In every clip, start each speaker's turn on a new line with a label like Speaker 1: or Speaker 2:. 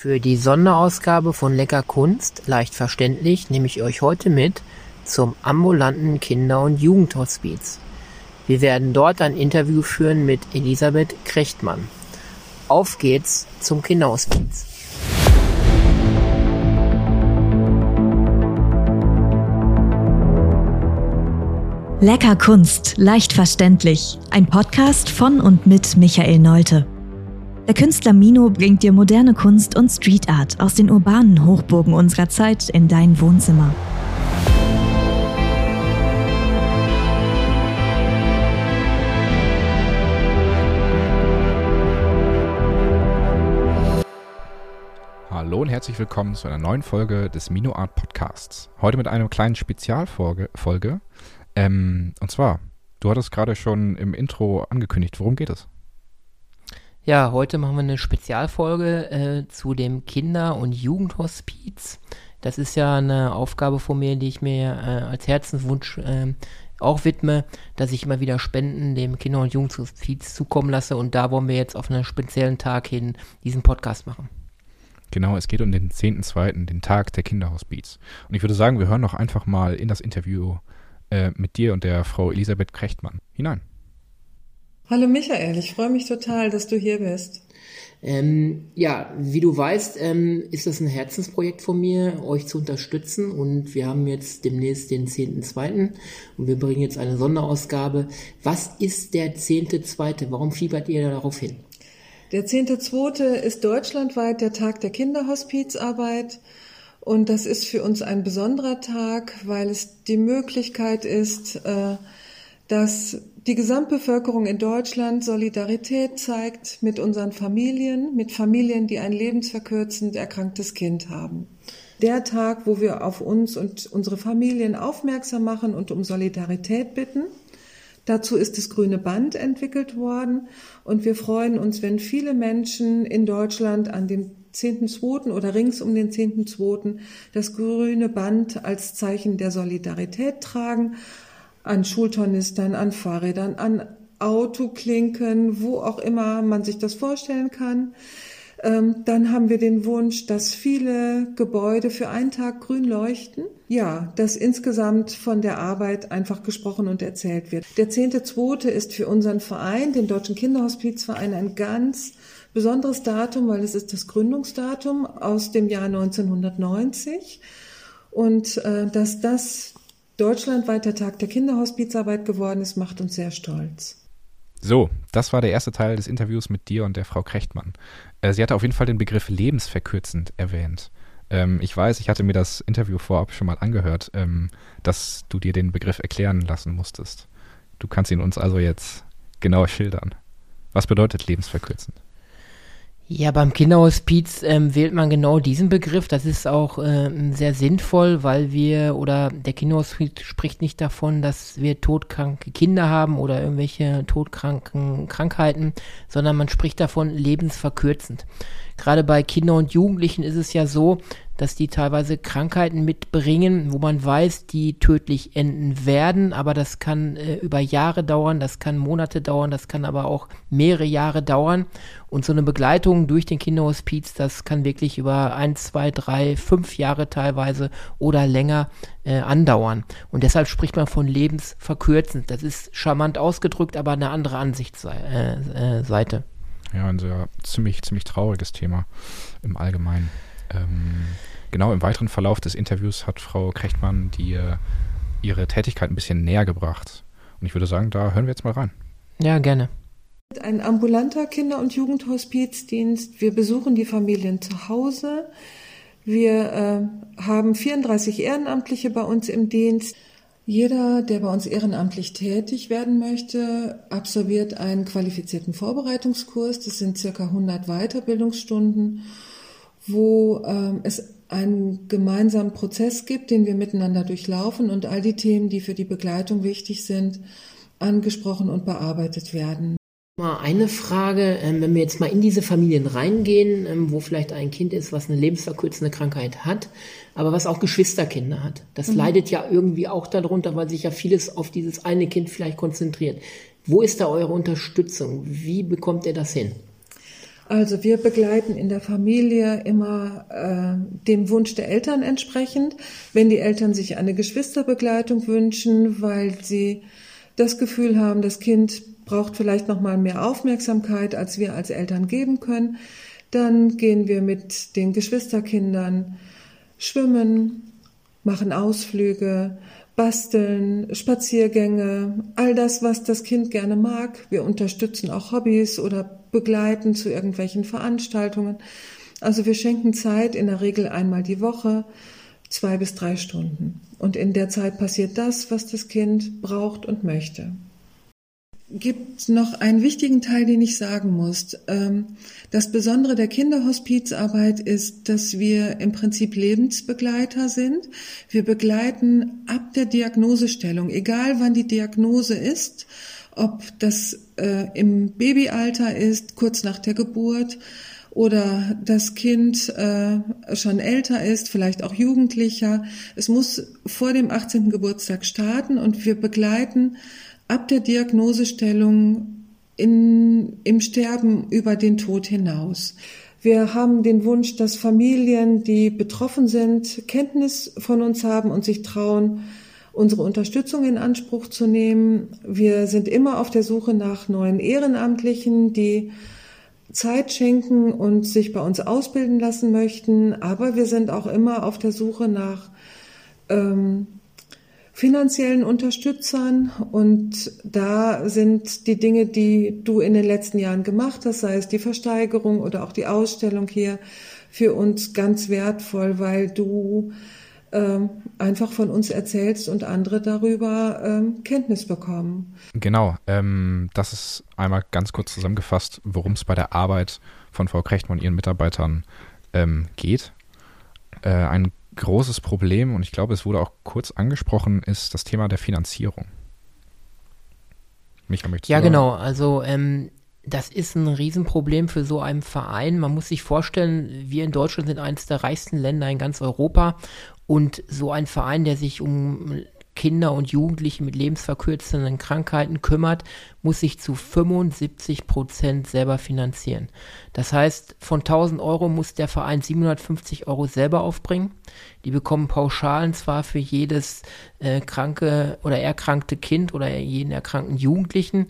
Speaker 1: Für die Sonderausgabe von Lecker Kunst, leicht verständlich, nehme ich euch heute mit zum ambulanten Kinder- und Jugendhospiz. Wir werden dort ein Interview führen mit Elisabeth Krechtmann. Auf geht's zum Kinderhospiz.
Speaker 2: Lecker Kunst, leicht verständlich. Ein Podcast von und mit Michael Neute. Der Künstler Mino bringt dir moderne Kunst und Street Art aus den urbanen Hochburgen unserer Zeit in dein Wohnzimmer.
Speaker 3: Hallo und herzlich willkommen zu einer neuen Folge des Mino Art Podcasts. Heute mit einer kleinen Spezialfolge. Folge. Ähm, und zwar, du hattest gerade schon im Intro angekündigt. Worum geht es?
Speaker 1: Ja, heute machen wir eine Spezialfolge äh, zu dem Kinder- und Jugendhospiz. Das ist ja eine Aufgabe von mir, die ich mir äh, als Herzenswunsch äh, auch widme, dass ich immer wieder Spenden dem Kinder- und Jugendhospiz zukommen lasse. Und da wollen wir jetzt auf einen speziellen Tag hin diesen Podcast machen.
Speaker 3: Genau, es geht um den 10.2., den Tag der Kinderhospiz. Und ich würde sagen, wir hören noch einfach mal in das Interview äh, mit dir und der Frau Elisabeth Krechtmann hinein.
Speaker 4: Hallo Michael, ich freue mich total, dass du hier bist.
Speaker 1: Ähm, ja, wie du weißt, ähm, ist das ein Herzensprojekt von mir, euch zu unterstützen. Und wir haben jetzt demnächst den 10.2. und wir bringen jetzt eine Sonderausgabe. Was ist der 10.2.? Warum fiebert ihr darauf hin?
Speaker 4: Der 10.2. ist deutschlandweit der Tag der Kinderhospizarbeit. Und das ist für uns ein besonderer Tag, weil es die Möglichkeit ist, äh, dass die Gesamtbevölkerung in Deutschland Solidarität zeigt mit unseren Familien, mit Familien, die ein lebensverkürzend erkranktes Kind haben. Der Tag, wo wir auf uns und unsere Familien aufmerksam machen und um Solidarität bitten. Dazu ist das grüne Band entwickelt worden und wir freuen uns, wenn viele Menschen in Deutschland an dem 10.2. oder rings um den 10.2. das grüne Band als Zeichen der Solidarität tragen, an Schultornistern, an Fahrrädern, an Autoklinken, wo auch immer man sich das vorstellen kann. Ähm, dann haben wir den Wunsch, dass viele Gebäude für einen Tag grün leuchten. Ja, dass insgesamt von der Arbeit einfach gesprochen und erzählt wird. Der 10.2. ist für unseren Verein, den Deutschen Kinderhospizverein, ein ganz besonderes Datum, weil es ist das Gründungsdatum aus dem Jahr 1990. Und äh, dass das deutschlandweit der Tag der Kinderhospizarbeit geworden ist, macht uns sehr stolz.
Speaker 3: So, das war der erste Teil des Interviews mit dir und der Frau Krechtmann. Äh, sie hatte auf jeden Fall den Begriff lebensverkürzend erwähnt. Ähm, ich weiß, ich hatte mir das Interview vorab schon mal angehört, ähm, dass du dir den Begriff erklären lassen musstest. Du kannst ihn uns also jetzt genau schildern. Was bedeutet lebensverkürzend?
Speaker 1: Ja, beim Kinderhospiz ähm, wählt man genau diesen Begriff. Das ist auch äh, sehr sinnvoll, weil wir oder der Kinderhospiz spricht nicht davon, dass wir todkranke Kinder haben oder irgendwelche todkranken Krankheiten, sondern man spricht davon lebensverkürzend. Gerade bei Kindern und Jugendlichen ist es ja so, dass die teilweise Krankheiten mitbringen, wo man weiß, die tödlich enden werden, aber das kann äh, über Jahre dauern, das kann Monate dauern, das kann aber auch mehrere Jahre dauern. Und so eine Begleitung durch den Kinderhospiz, das kann wirklich über ein, zwei, drei, fünf Jahre teilweise oder länger äh, andauern. Und deshalb spricht man von lebensverkürzend. Das ist charmant ausgedrückt, aber eine andere Ansichtsseite.
Speaker 3: Äh, ja, ein sehr ziemlich, ziemlich trauriges Thema im Allgemeinen. Ähm, genau im weiteren Verlauf des Interviews hat Frau Krechtmann die, äh, ihre Tätigkeit ein bisschen näher gebracht. Und ich würde sagen, da hören wir jetzt mal rein.
Speaker 1: Ja, gerne.
Speaker 4: Ein ambulanter Kinder- und Jugendhospizdienst. Wir besuchen die Familien zu Hause. Wir äh, haben 34 Ehrenamtliche bei uns im Dienst. Jeder, der bei uns ehrenamtlich tätig werden möchte, absolviert einen qualifizierten Vorbereitungskurs. Das sind circa 100 Weiterbildungsstunden, wo ähm, es einen gemeinsamen Prozess gibt, den wir miteinander durchlaufen und all die Themen, die für die Begleitung wichtig sind, angesprochen und bearbeitet werden.
Speaker 1: Mal eine Frage, ähm, wenn wir jetzt mal in diese Familien reingehen, ähm, wo vielleicht ein Kind ist, was eine lebensverkürzende Krankheit hat, aber was auch Geschwisterkinder hat. Das mhm. leidet ja irgendwie auch darunter, weil sich ja vieles auf dieses eine Kind vielleicht konzentriert. Wo ist da eure Unterstützung? Wie bekommt ihr das hin?
Speaker 4: Also wir begleiten in der Familie immer äh, dem Wunsch der Eltern entsprechend. Wenn die Eltern sich eine Geschwisterbegleitung wünschen, weil sie das Gefühl haben, das Kind braucht vielleicht noch mal mehr Aufmerksamkeit, als wir als Eltern geben können, dann gehen wir mit den Geschwisterkindern schwimmen, machen Ausflüge, basteln, Spaziergänge, all das, was das Kind gerne mag. Wir unterstützen auch Hobbys oder begleiten zu irgendwelchen Veranstaltungen. Also wir schenken Zeit in der Regel einmal die Woche, zwei bis drei Stunden. Und in der Zeit passiert das, was das Kind braucht und möchte gibt noch einen wichtigen Teil, den ich sagen muss. Ähm, das Besondere der Kinderhospizarbeit ist, dass wir im Prinzip Lebensbegleiter sind. Wir begleiten ab der Diagnosestellung, egal wann die Diagnose ist, ob das äh, im Babyalter ist, kurz nach der Geburt, oder das Kind äh, schon älter ist, vielleicht auch Jugendlicher. Es muss vor dem 18. Geburtstag starten und wir begleiten ab der Diagnosestellung in, im Sterben über den Tod hinaus. Wir haben den Wunsch, dass Familien, die betroffen sind, Kenntnis von uns haben und sich trauen, unsere Unterstützung in Anspruch zu nehmen. Wir sind immer auf der Suche nach neuen Ehrenamtlichen, die Zeit schenken und sich bei uns ausbilden lassen möchten. Aber wir sind auch immer auf der Suche nach ähm, finanziellen Unterstützern. Und da sind die Dinge, die du in den letzten Jahren gemacht hast, sei es die Versteigerung oder auch die Ausstellung hier, für uns ganz wertvoll, weil du ähm, einfach von uns erzählst und andere darüber ähm, Kenntnis bekommen.
Speaker 3: Genau, ähm, das ist einmal ganz kurz zusammengefasst, worum es bei der Arbeit von Frau Krechtmann und ihren Mitarbeitern ähm, geht. Äh, ein großes Problem, und ich glaube, es wurde auch kurz angesprochen, ist das Thema der Finanzierung.
Speaker 1: Micha, möchtest ja, du genau. Also ähm, das ist ein Riesenproblem für so einen Verein. Man muss sich vorstellen, wir in Deutschland sind eines der reichsten Länder in ganz Europa und so ein Verein, der sich um Kinder und Jugendliche mit lebensverkürzenden Krankheiten kümmert, muss sich zu 75 Prozent selber finanzieren. Das heißt, von 1000 Euro muss der Verein 750 Euro selber aufbringen. Die bekommen Pauschalen zwar für jedes äh, kranke oder erkrankte Kind oder jeden erkrankten Jugendlichen,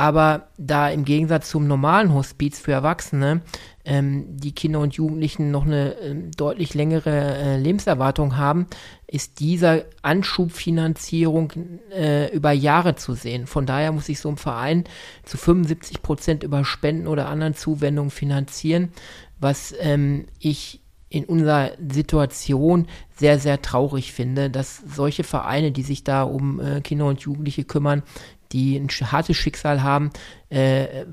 Speaker 1: aber da im Gegensatz zum normalen Hospiz für Erwachsene ähm, die Kinder und Jugendlichen noch eine äh, deutlich längere äh, Lebenserwartung haben, ist dieser Anschubfinanzierung äh, über Jahre zu sehen. Von daher muss sich so ein Verein zu 75 Prozent über Spenden oder anderen Zuwendungen finanzieren, was ähm, ich in unserer Situation sehr, sehr traurig finde, dass solche Vereine, die sich da um äh, Kinder und Jugendliche kümmern, die ein hartes Schicksal haben, äh,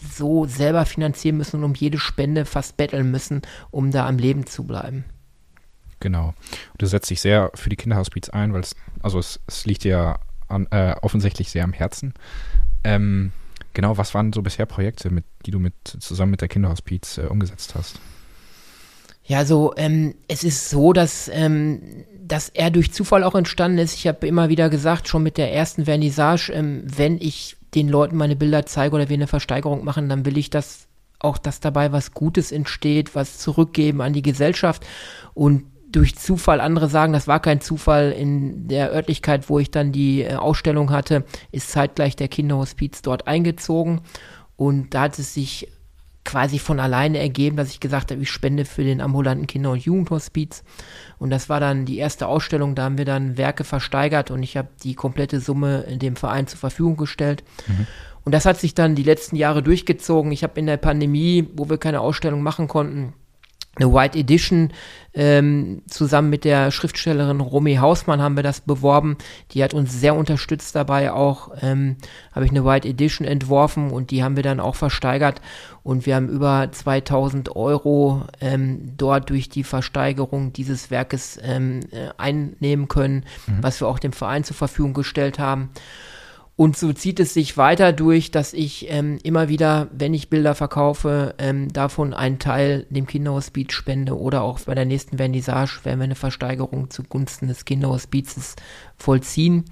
Speaker 1: so selber finanzieren müssen und um jede Spende fast betteln müssen, um da am Leben zu bleiben.
Speaker 3: Genau. Und du setzt dich sehr für die Kinderhospiz ein, weil es, also es, es liegt dir an, äh, offensichtlich sehr am Herzen. Ähm, genau, was waren so bisher Projekte, mit, die du mit zusammen mit der Kinderhospiz äh, umgesetzt hast?
Speaker 1: Ja, so, ähm, es ist so, dass ähm, dass er durch Zufall auch entstanden ist. Ich habe immer wieder gesagt, schon mit der ersten Vernissage, ähm, wenn ich den Leuten meine Bilder zeige oder wir eine Versteigerung machen, dann will ich, dass auch, dass dabei was Gutes entsteht, was zurückgeben an die Gesellschaft. Und durch Zufall, andere sagen, das war kein Zufall, in der Örtlichkeit, wo ich dann die äh, Ausstellung hatte, ist zeitgleich der Kinderhospiz dort eingezogen. Und da hat es sich quasi von alleine ergeben, dass ich gesagt habe, ich spende für den ambulanten Kinder- und Jugendhospiz. Und das war dann die erste Ausstellung, da haben wir dann Werke versteigert und ich habe die komplette Summe in dem Verein zur Verfügung gestellt. Mhm. Und das hat sich dann die letzten Jahre durchgezogen. Ich habe in der Pandemie, wo wir keine Ausstellung machen konnten, eine White Edition ähm, zusammen mit der Schriftstellerin Romy Hausmann haben wir das beworben. Die hat uns sehr unterstützt dabei. Auch ähm, habe ich eine White Edition entworfen und die haben wir dann auch versteigert. Und wir haben über 2000 Euro ähm, dort durch die Versteigerung dieses Werkes ähm, äh, einnehmen können, mhm. was wir auch dem Verein zur Verfügung gestellt haben. Und so zieht es sich weiter durch, dass ich ähm, immer wieder, wenn ich Bilder verkaufe, ähm, davon einen Teil dem Kinderhospiz spende oder auch bei der nächsten Vernissage werden wir eine Versteigerung zugunsten des Kinderhospizes vollziehen.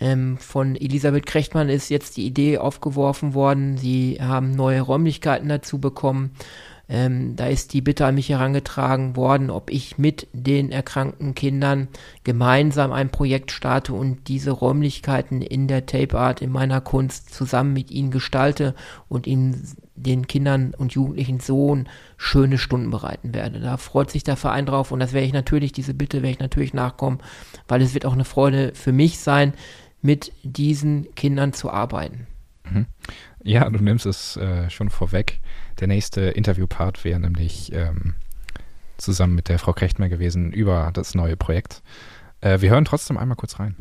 Speaker 1: Ähm, von Elisabeth Krechtmann ist jetzt die Idee aufgeworfen worden. Sie haben neue Räumlichkeiten dazu bekommen. Ähm, da ist die Bitte an mich herangetragen worden, ob ich mit den erkrankten Kindern gemeinsam ein Projekt starte und diese Räumlichkeiten in der Tape Art, in meiner Kunst zusammen mit ihnen gestalte und ihnen den Kindern und Jugendlichen so schöne Stunden bereiten werde. Da freut sich der Verein drauf und das werde ich natürlich, diese Bitte werde ich natürlich nachkommen, weil es wird auch eine Freude für mich sein, mit diesen Kindern zu arbeiten.
Speaker 3: Mhm. Ja, du nimmst es äh, schon vorweg. Der nächste Interviewpart wäre nämlich ähm, zusammen mit der Frau Krechtmer gewesen über das neue Projekt. Äh, wir hören trotzdem einmal kurz rein.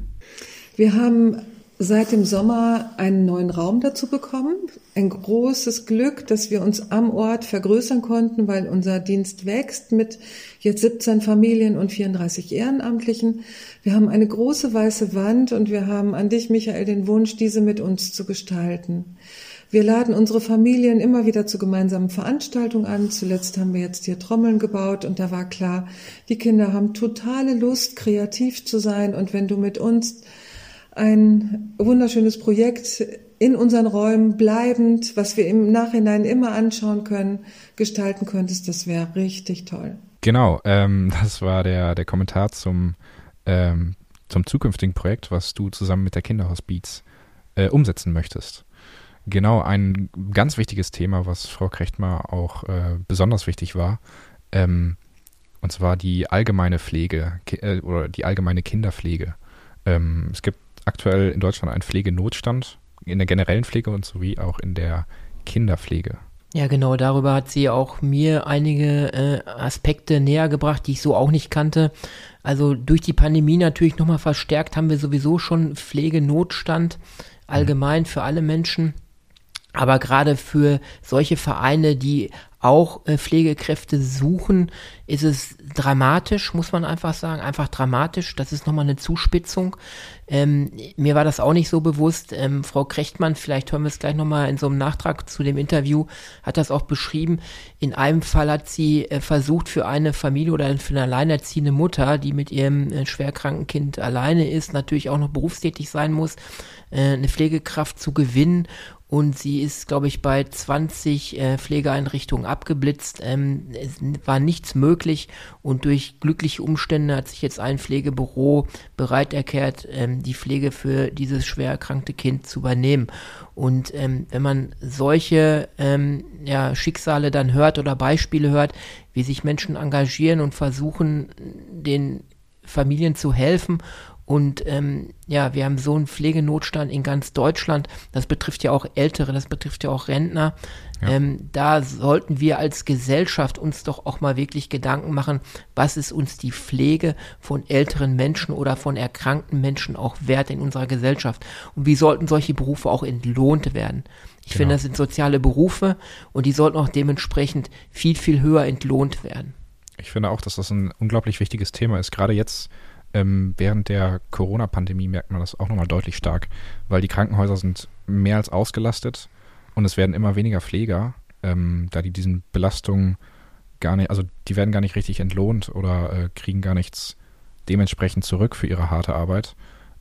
Speaker 4: Wir haben seit dem Sommer einen neuen Raum dazu bekommen. Ein großes Glück, dass wir uns am Ort vergrößern konnten, weil unser Dienst wächst mit jetzt 17 Familien und 34 Ehrenamtlichen. Wir haben eine große weiße Wand und wir haben an dich, Michael, den Wunsch, diese mit uns zu gestalten. Wir laden unsere Familien immer wieder zu gemeinsamen Veranstaltungen an. Zuletzt haben wir jetzt hier Trommeln gebaut und da war klar, die Kinder haben totale Lust, kreativ zu sein und wenn du mit uns ein wunderschönes Projekt in unseren Räumen bleibend, was wir im Nachhinein immer anschauen können, gestalten könntest, das wäre richtig toll.
Speaker 3: Genau, ähm, das war der, der Kommentar zum, ähm, zum zukünftigen Projekt, was du zusammen mit der Kinderhospiz äh, umsetzen möchtest. Genau, ein ganz wichtiges Thema, was Frau Krechtmar auch äh, besonders wichtig war, ähm, und zwar die allgemeine Pflege äh, oder die allgemeine Kinderpflege. Ähm, es gibt aktuell in Deutschland einen Pflegenotstand in der generellen Pflege und sowie auch in der Kinderpflege.
Speaker 1: Ja, genau, darüber hat sie auch mir einige äh, Aspekte näher gebracht, die ich so auch nicht kannte. Also durch die Pandemie natürlich nochmal verstärkt haben wir sowieso schon Pflegenotstand allgemein für alle Menschen. Aber gerade für solche Vereine, die auch äh, Pflegekräfte suchen, ist es dramatisch, muss man einfach sagen, einfach dramatisch. Das ist nochmal eine Zuspitzung. Ähm, mir war das auch nicht so bewusst. Ähm, Frau Krechtmann, vielleicht hören wir es gleich nochmal in so einem Nachtrag zu dem Interview, hat das auch beschrieben. In einem Fall hat sie äh, versucht, für eine Familie oder für eine alleinerziehende Mutter, die mit ihrem äh, schwerkranken Kind alleine ist, natürlich auch noch berufstätig sein muss, äh, eine Pflegekraft zu gewinnen und sie ist, glaube ich, bei 20 äh, Pflegeeinrichtungen abgeblitzt. Ähm, es war nichts möglich und durch glückliche Umstände hat sich jetzt ein Pflegebüro bereit erklärt, ähm, die Pflege für dieses schwer erkrankte Kind zu übernehmen. Und ähm, wenn man solche ähm, ja, Schicksale dann hört oder Beispiele hört, wie sich Menschen engagieren und versuchen, den Familien zu helfen und ähm, ja, wir haben so einen Pflegenotstand in ganz Deutschland. Das betrifft ja auch Ältere, das betrifft ja auch Rentner. Ja. Ähm, da sollten wir als Gesellschaft uns doch auch mal wirklich Gedanken machen, was ist uns die Pflege von älteren Menschen oder von erkrankten Menschen auch wert in unserer Gesellschaft? Und wie sollten solche Berufe auch entlohnt werden? Ich genau. finde, das sind soziale Berufe und die sollten auch dementsprechend viel, viel höher entlohnt werden.
Speaker 3: Ich finde auch, dass das ein unglaublich wichtiges Thema ist. Gerade jetzt ähm, während der Corona-Pandemie merkt man das auch nochmal deutlich stark, weil die Krankenhäuser sind mehr als ausgelastet und es werden immer weniger Pfleger, ähm, da die diesen Belastungen gar nicht, also die werden gar nicht richtig entlohnt oder äh, kriegen gar nichts dementsprechend zurück für ihre harte Arbeit.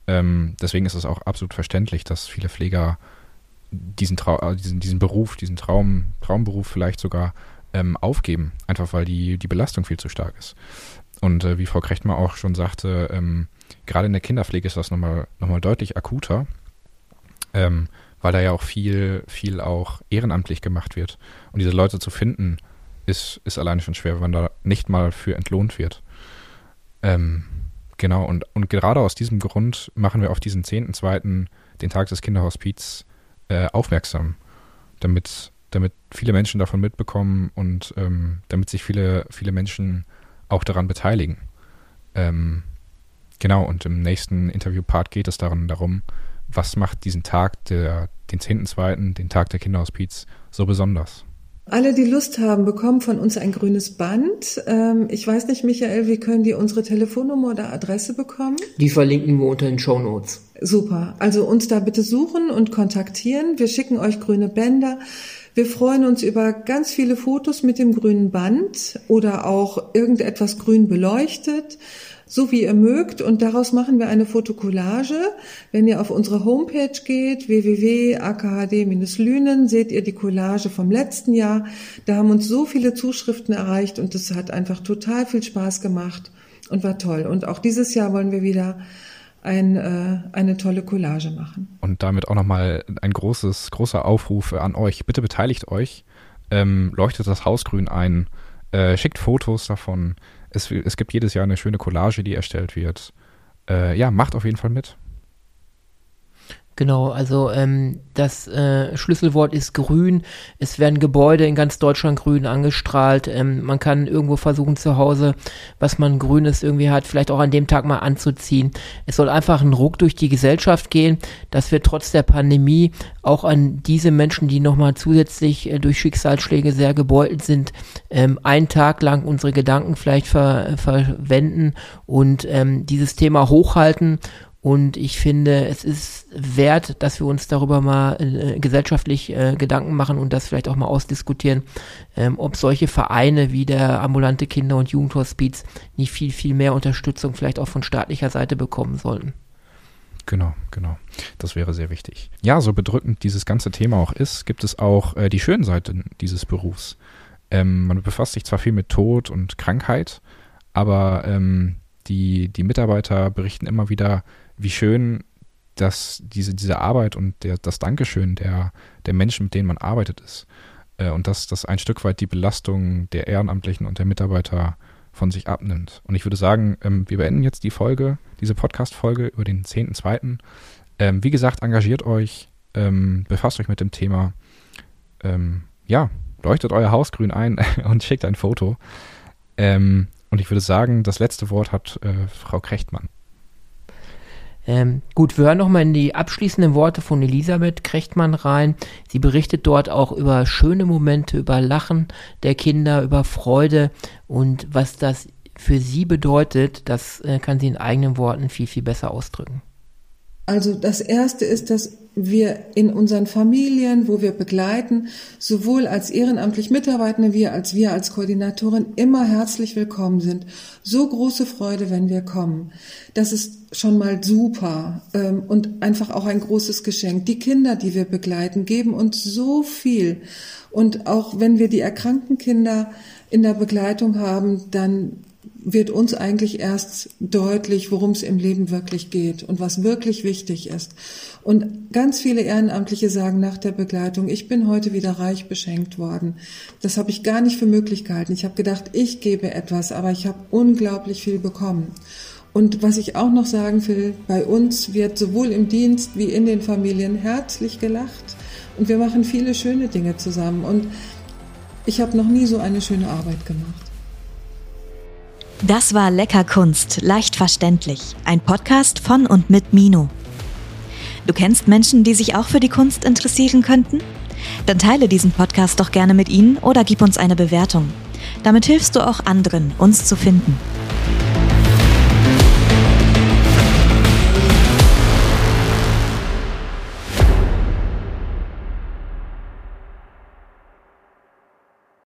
Speaker 3: Ähm, deswegen ist es auch absolut verständlich, dass viele Pfleger diesen, Trau äh, diesen, diesen Beruf, diesen Traum, Traumberuf vielleicht sogar ähm, aufgeben, einfach weil die, die Belastung viel zu stark ist. Und äh, wie Frau Krechtmer auch schon sagte, ähm, gerade in der Kinderpflege ist das nochmal noch mal deutlich akuter, ähm, weil da ja auch viel, viel auch ehrenamtlich gemacht wird. Und diese Leute zu finden, ist, ist alleine schon schwer, wenn man da nicht mal für entlohnt wird. Ähm, genau, und, und gerade aus diesem Grund machen wir auf diesen 10.2., den Tag des Kinderhospiz, äh, aufmerksam, damit, damit viele Menschen davon mitbekommen und ähm, damit sich viele, viele Menschen auch daran beteiligen. Ähm, genau, und im nächsten Interviewpart geht es daran, darum, was macht diesen Tag, der, den 10.2., den Tag der Kinderhospiz, so besonders?
Speaker 4: Alle, die Lust haben, bekommen von uns ein grünes Band. Ähm, ich weiß nicht, Michael, wie können die unsere Telefonnummer oder Adresse bekommen?
Speaker 1: Die verlinken wir unter den Show Notes.
Speaker 4: Super. Also uns da bitte suchen und kontaktieren. Wir schicken euch grüne Bänder. Wir freuen uns über ganz viele Fotos mit dem grünen Band oder auch irgendetwas grün beleuchtet so wie ihr mögt. Und daraus machen wir eine Fotokollage. Wenn ihr auf unsere Homepage geht, www.akhd-lünen, seht ihr die Collage vom letzten Jahr. Da haben uns so viele Zuschriften erreicht und es hat einfach total viel Spaß gemacht und war toll. Und auch dieses Jahr wollen wir wieder ein, äh, eine tolle Collage machen.
Speaker 3: Und damit auch nochmal ein großes, großer Aufruf an euch. Bitte beteiligt euch, ähm, leuchtet das Haus grün ein, äh, schickt Fotos davon. Es, es gibt jedes Jahr eine schöne Collage, die erstellt wird. Äh, ja, macht auf jeden Fall mit.
Speaker 1: Genau, also ähm, das äh, Schlüsselwort ist grün. Es werden Gebäude in ganz Deutschland grün angestrahlt. Ähm, man kann irgendwo versuchen zu Hause, was man grünes irgendwie hat, vielleicht auch an dem Tag mal anzuziehen. Es soll einfach ein Ruck durch die Gesellschaft gehen, dass wir trotz der Pandemie auch an diese Menschen, die nochmal zusätzlich äh, durch Schicksalsschläge sehr gebeutelt sind, ähm, einen Tag lang unsere Gedanken vielleicht ver verwenden und ähm, dieses Thema hochhalten und ich finde, es ist wert, dass wir uns darüber mal äh, gesellschaftlich äh, Gedanken machen und das vielleicht auch mal ausdiskutieren, ähm, ob solche Vereine wie der ambulante Kinder- und Jugendhospiz nicht viel, viel mehr Unterstützung vielleicht auch von staatlicher Seite bekommen sollten.
Speaker 3: Genau, genau. Das wäre sehr wichtig. Ja, so bedrückend dieses ganze Thema auch ist, gibt es auch äh, die schönen Seiten dieses Berufs. Ähm, man befasst sich zwar viel mit Tod und Krankheit, aber ähm, die, die Mitarbeiter berichten immer wieder, wie schön dass diese, diese Arbeit und der, das Dankeschön der, der Menschen, mit denen man arbeitet, ist. Äh, und dass das ein Stück weit die Belastung der Ehrenamtlichen und der Mitarbeiter von sich abnimmt. Und ich würde sagen, ähm, wir beenden jetzt die Folge, diese Podcast-Folge über den 10.2. Ähm, wie gesagt, engagiert euch, ähm, befasst euch mit dem Thema. Ja, leuchtet euer Haus grün ein und schickt ein Foto. Und ich würde sagen, das letzte Wort hat äh, Frau Krechtmann.
Speaker 1: Ähm, gut, wir hören nochmal in die abschließenden Worte von Elisabeth Krechtmann rein. Sie berichtet dort auch über schöne Momente, über Lachen der Kinder, über Freude und was das für sie bedeutet, das äh, kann sie in eigenen Worten viel, viel besser ausdrücken.
Speaker 4: Also das Erste ist, dass wir in unseren Familien, wo wir begleiten, sowohl als ehrenamtlich Mitarbeitende wie als wir als Koordinatorin immer herzlich willkommen sind. So große Freude, wenn wir kommen. Das ist schon mal super ähm, und einfach auch ein großes Geschenk. Die Kinder, die wir begleiten, geben uns so viel. Und auch wenn wir die erkrankten Kinder in der Begleitung haben, dann wird uns eigentlich erst deutlich, worum es im Leben wirklich geht und was wirklich wichtig ist. Und ganz viele Ehrenamtliche sagen nach der Begleitung, ich bin heute wieder reich beschenkt worden. Das habe ich gar nicht für möglich gehalten. Ich habe gedacht, ich gebe etwas, aber ich habe unglaublich viel bekommen. Und was ich auch noch sagen will, bei uns wird sowohl im Dienst wie in den Familien herzlich gelacht und wir machen viele schöne Dinge zusammen. Und ich habe noch nie so eine schöne Arbeit gemacht.
Speaker 2: Das war Lecker Kunst, leicht verständlich. Ein Podcast von und mit Mino. Du kennst Menschen, die sich auch für die Kunst interessieren könnten? Dann teile diesen Podcast doch gerne mit ihnen oder gib uns eine Bewertung. Damit hilfst du auch anderen, uns zu finden.